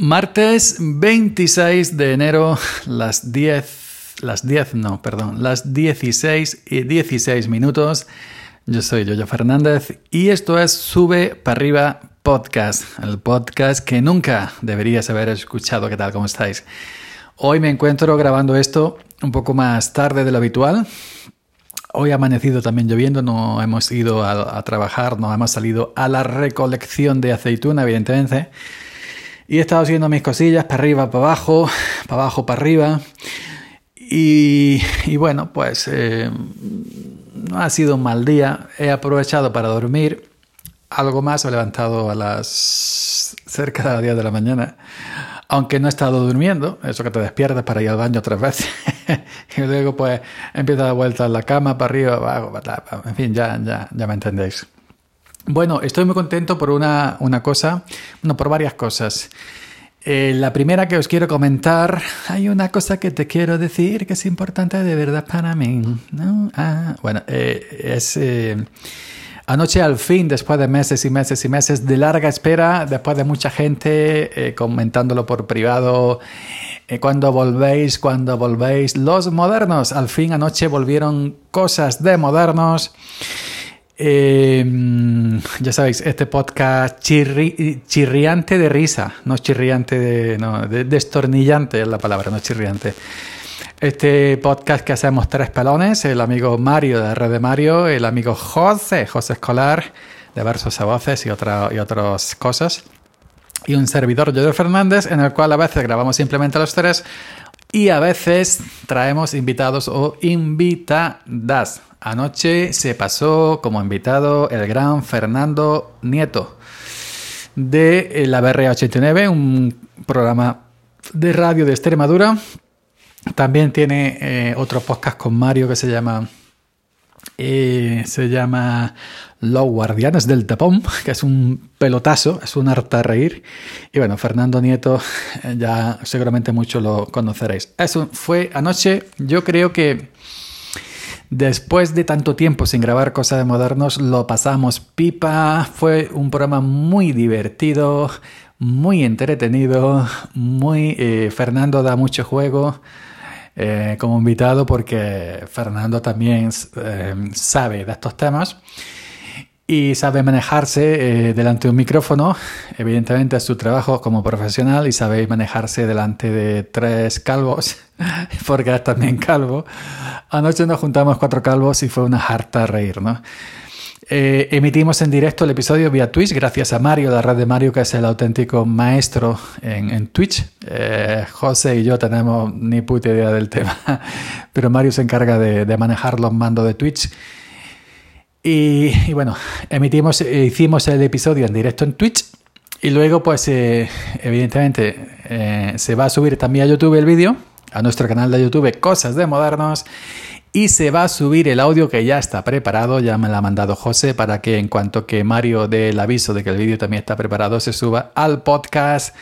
Martes 26 de enero, las 10, las 10, no, perdón, las 16 y 16 minutos. Yo soy Yoyo Fernández y esto es Sube para arriba podcast, el podcast que nunca deberías haber escuchado. ¿Qué tal? ¿Cómo estáis? Hoy me encuentro grabando esto un poco más tarde de lo habitual. Hoy ha amanecido también lloviendo, no hemos ido a, a trabajar, no hemos salido a la recolección de aceituna, evidentemente. Y he estado haciendo mis cosillas para arriba, para abajo, para abajo, para arriba. Y, bueno, pues eh, no ha sido un mal día. He aprovechado para dormir algo más. He levantado a las cerca de las 10 de la mañana. Aunque no he estado durmiendo, eso que te despiertas para ir al baño tres veces. y luego pues empieza la vuelta en la cama, para arriba, abajo, para, en fin, ya, ya, ya me entendéis. Bueno, estoy muy contento por una, cosa, no, por varias cosas. Eh, la primera que os quiero comentar, hay una cosa que te quiero decir que es importante de verdad para mí. ¿no? Ah, bueno, eh, es eh, anoche al fin, después de meses y meses y meses de larga espera, después de mucha gente comentándolo por privado, cuando volvéis, cuando volvéis, los modernos, al fin anoche volvieron cosas de modernos. Eh, ya sabéis, este podcast chirriante de risa, no chirriante de, no, destornillante es la palabra, no chirriante. Este podcast que hacemos tres pelones, el amigo Mario de Red de Mario, el amigo José, José Escolar, de Versos a Voces y, otra, y otras cosas. Y un servidor, Joder Fernández, en el cual a veces grabamos simplemente los tres y a veces traemos invitados o invitadas. Anoche se pasó como invitado el gran Fernando Nieto de la BR89, un programa de radio de Extremadura. También tiene eh, otro podcast con Mario que se llama se llama Los Guardianes del Tapón, que es un pelotazo, es un harta reír. Y bueno, Fernando Nieto, eh, ya seguramente mucho lo conoceréis. Eso fue anoche, yo creo que Después de tanto tiempo sin grabar cosas de modernos, lo pasamos pipa. Fue un programa muy divertido, muy entretenido, muy... Eh, Fernando da mucho juego. Eh, como invitado porque Fernando también eh, sabe de estos temas y sabe manejarse eh, delante de un micrófono. Evidentemente es su trabajo como profesional y sabe manejarse delante de tres calvos, porque es también calvo. Anoche nos juntamos cuatro calvos y fue una harta reír, ¿no? Eh, emitimos en directo el episodio vía Twitch, gracias a Mario, la red de Mario, que es el auténtico maestro en, Twitch. Eh, José y yo tenemos ni puta idea del tema, pero Mario se encarga de, de manejar los mandos de Twitch. Y, bueno, emitimos, hicimos el episodio en directo en Twitch y luego pues eh, evidentemente se va a subir también a YouTube el vídeo, a nuestro canal de YouTube Cosas de Modernos y se va a subir el audio que ya está preparado, ya me lo ha mandado José para que en cuanto que Mario dé el aviso de que el vídeo también está preparado se suba al podcast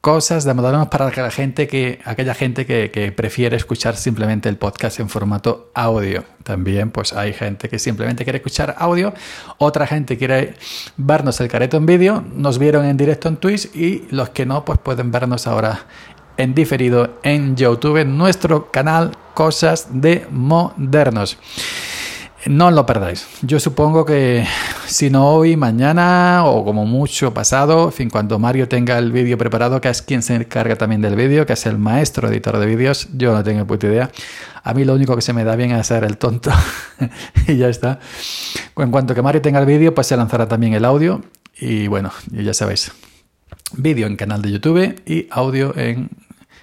cosas de modernos para la gente que, aquella gente que, prefiere escuchar simplemente el podcast en formato audio. También pues hay gente que simplemente quiere escuchar audio, otra gente quiere vernos el careto en vídeo, nos vieron en directo en Twitch y los que no pues pueden vernos ahora en diferido en YouTube, en nuestro canal Cosas de Modernos. No lo perdáis. Yo supongo que si no hoy, mañana o como mucho pasado, en fin, cuando Mario tenga el vídeo preparado, que es quien se encarga también del vídeo, que es el maestro editor de vídeos, yo no tengo puta idea. A mí lo único que se me da bien es hacer el tonto y ya está. En cuanto que Mario tenga el vídeo, pues se lanzará también el audio y bueno, ya sabéis. Vídeo en canal de YouTube y audio en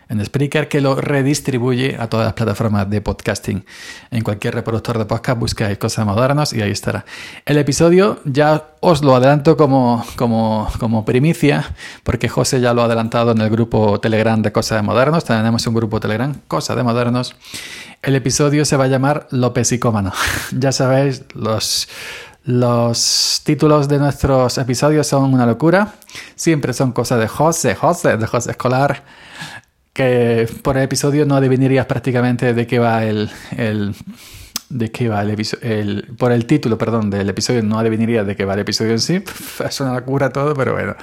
en Spreaker que lo redistribuye a todas las plataformas de podcasting. En cualquier reproductor de podcast buscáis cosas modernas y ahí estará. El episodio ya os lo adelanto como, como, como primicia, porque José ya lo ha adelantado en el grupo Telegram de Cosas de Modernos. Tenemos un grupo Telegram, Cosas de Modernos. El episodio se va a llamar López y Cómano. ya sabéis, los, los títulos de nuestros episodios son una locura. Siempre son cosas de José, José, de José Escolar que por el episodio no adivinarías prácticamente de qué va el, de qué va el, por el título, perdón, del episodio no adivinarías de qué va el episodio en sí. Es una locura todo, pero bueno.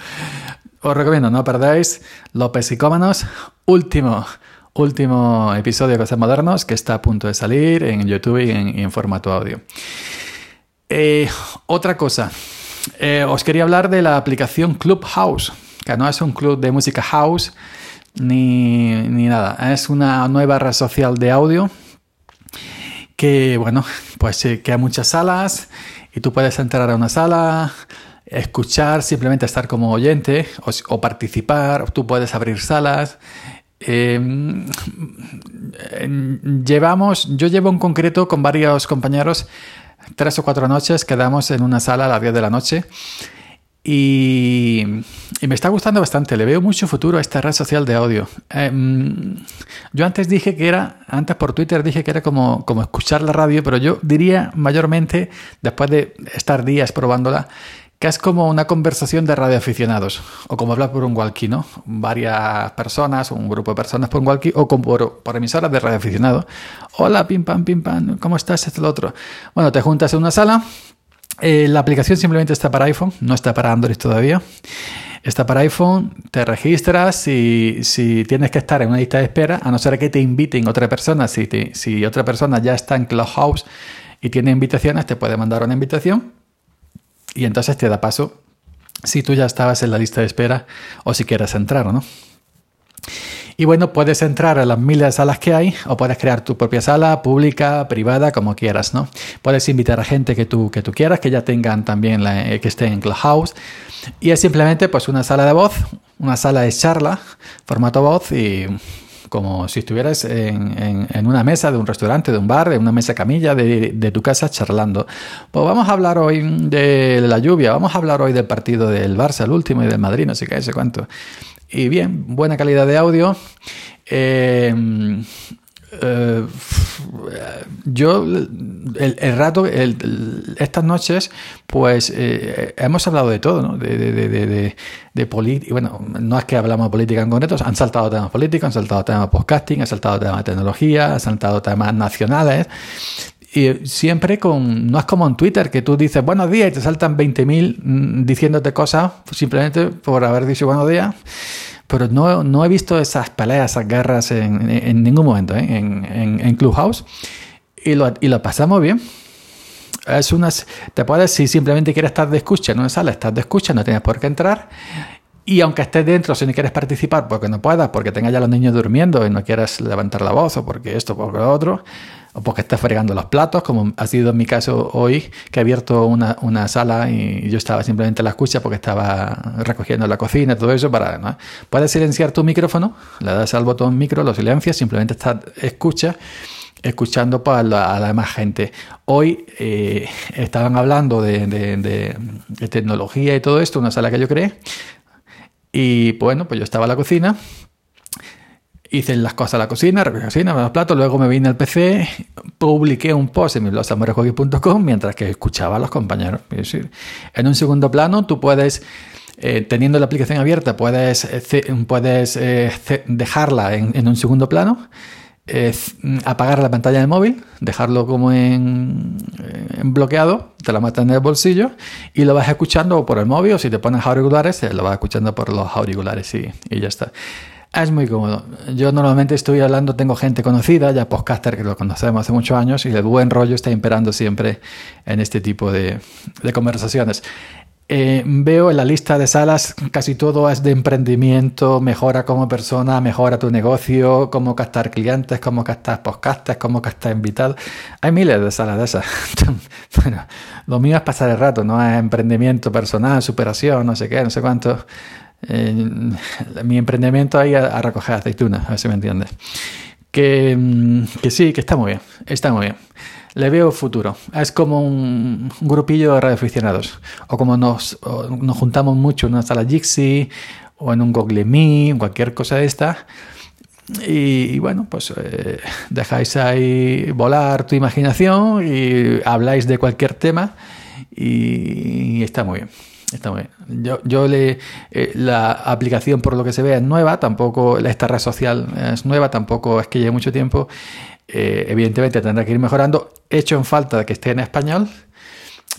os recomiendo, no perdáis López Psicómanos, último, último episodio de Cosas Modernos que está a punto de salir en YouTube y en, formato audio. Eh, otra cosa, eh, os quería hablar de la aplicación Clubhouse, que no es un club de música house ni, ni nada, es una nueva red social de audio que, bueno, pues que hay muchas salas y tú puedes entrar a una sala, escuchar, simplemente estar como oyente o, participar, tú puedes abrir salas. Em, llevamos, yo llevo en concreto con varios compañeros tres o cuatro noches, quedamos en una sala a las 10 de la noche y, me está gustando bastante, le veo mucho futuro a esta red social de audio. Em, yo antes dije que era, antes por Twitter dije que era como, como escuchar la radio, pero yo diría mayormente, después de estar días probándola, que es como una conversación de radioaficionados, o como hablar por un walkie, ¿no? Varias personas, un grupo de personas por un walkie, o por, por emisoras de radioaficionados. Hola, pim pam, pim pam, ¿cómo estás? Esto, lo otro. Bueno, te juntas en una sala, eh, la aplicación simplemente está para iPhone, no está para Android todavía. Está para iPhone, te registras y si tienes que estar en una lista de espera, a no ser que te inviten otra persona, si, otra persona ya está en Clubhouse y tiene invitaciones, te puede mandar una invitación y entonces te da paso si tú ya estabas en la lista de espera o si quieres entrar no. Y bueno, puedes entrar a las miles de salas que hay o puedes crear tu propia sala, pública, privada, como quieras, ¿no? Puedes invitar a gente que tú, que tú quieras, que ya tengan también, eh, que estén en Clubhouse. Y es simplemente pues una sala de voz, una sala de charla, formato voz y como si estuvieras en, una mesa de un restaurante, de un bar, de una mesa camilla de, tu casa charlando. Pues vamos a hablar hoy de la lluvia, vamos a hablar hoy del partido del Barça, el último, y del Madrid, no sé qué, sé cuánto. Y bien, buena calidad de audio. Eh, eh, yo el, rato, estas noches, pues eh, hemos hablado de todo, ¿no? De, de, de, de política. Bueno, no es que hablamos de política en concreto, han saltado temas políticos, han saltado temas podcasting, han saltado temas de tecnología, han saltado temas nacionales. Y siempre con. No es como en Twitter que tú dices buenos días y te saltan 20.000 mm, diciéndote cosas simplemente por haber dicho buenos días pero no, no, he visto esas peleas, esas guerras en, en ningún momento ¿eh? en, en, Clubhouse y lo, y lo pasamos bien. Es unas, te puedes, si simplemente quieres estar de escucha en una sala, estás de escucha, no tienes por qué entrar. Y aunque estés dentro, si no quieres participar porque no puedas, porque tengas ya los niños durmiendo y no quieres levantar la voz o porque esto, porque lo otro, o porque estás fregando los platos, como ha sido en mi caso hoy, que he abierto una, una sala y yo estaba simplemente en la escucha porque estaba recogiendo la cocina todo eso. para ¿no? Puedes silenciar tu micrófono, le das al botón micro, lo silencias, simplemente estás escucha escuchando para la, a la demás gente. Hoy eh, estaban hablando de, de, de, tecnología y todo esto, una sala que yo creé. Y bueno, pues yo estaba en la cocina hice las cosas a la cocina, recogí la cocina, me los platos, luego me vine al PC, publiqué un post en mi blog mientras que escuchaba a los compañeros. Es decir, en un segundo plano tú puedes, eh, teniendo la aplicación abierta, puedes, eh, puedes eh, dejarla en, un segundo plano, apagar la pantalla del móvil, dejarlo como en, bloqueado, te la metes en el bolsillo y lo vas escuchando por el móvil o si te pones auriculares, lo vas escuchando por los auriculares y, ya está. Es muy cómodo. Yo normalmente estoy hablando, tengo gente conocida, ya podcaster que lo conocemos hace muchos años y el buen rollo está imperando siempre en este tipo de, conversaciones. Eh, veo en la lista de salas casi todo es de emprendimiento, mejora como persona, mejora tu negocio, cómo captar clientes, cómo captar podcasters, cómo captar invitados. Hay miles de salas de esas. bueno, lo mío es pasar el rato, no es emprendimiento personal, superación, no sé qué, no sé cuánto mi emprendimiento ahí a, recoger aceitunas, a ver si me entiendes. Que, mm, que, sí, que está muy bien, está muy bien. Le veo futuro. Es como un, grupillo de radioaficionados. O como nos, nos juntamos mucho en una sala Jixi o en un Google Me, cualquier cosa de esta. Y, bueno, pues eh, dejáis ahí volar tu imaginación y habláis de cualquier tema y está muy bien. Está muy bien. Yo, yo le, eh, la aplicación, por lo que se ve, es nueva, tampoco esta red social es nueva, tampoco es que lleve mucho tiempo. Eh, evidentemente tendrá que ir mejorando. He hecho en falta de que esté en español.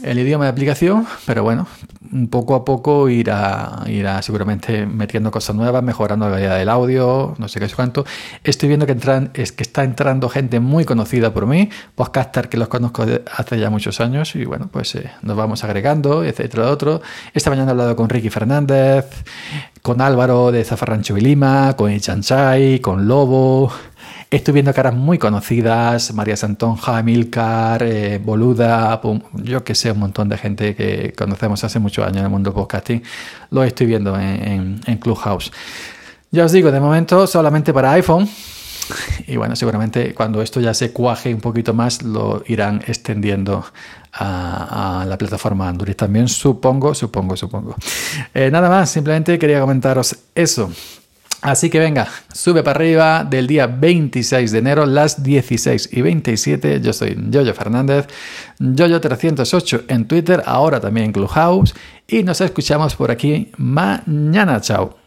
El idioma de aplicación, pero bueno, poco a poco irá, irá seguramente metiendo cosas nuevas, mejorando la calidad del audio, no sé qué es cuánto. Estoy viendo que, entran, es que está entrando gente muy conocida por mí, podcaster que los conozco hace ya muchos años y bueno, pues eh, nos vamos agregando, etcétera, otro. Esta mañana he hablado con Ricky Fernández, con Álvaro de Zafarrancho y Lima, con Ichanchai, con Lobo. Estoy viendo caras muy conocidas, María Santonja, Milcar, eh, Boluda, yo que sé, un montón de gente que conocemos hace muchos años en el mundo podcasting. Lo estoy viendo en, Clubhouse. Ya os digo, de momento solamente para iPhone. Y bueno, seguramente cuando esto ya se cuaje un poquito más, lo irán extendiendo a, la plataforma Android también, supongo, supongo, supongo. Eh, nada más, simplemente quería comentaros eso. Así que venga, sube para arriba del día 26 de enero, las 16 y 27. Yo soy Yoyo Fernández, Yoyo308 en Twitter, ahora también en Clubhouse. Y nos escuchamos por aquí mañana. Chao.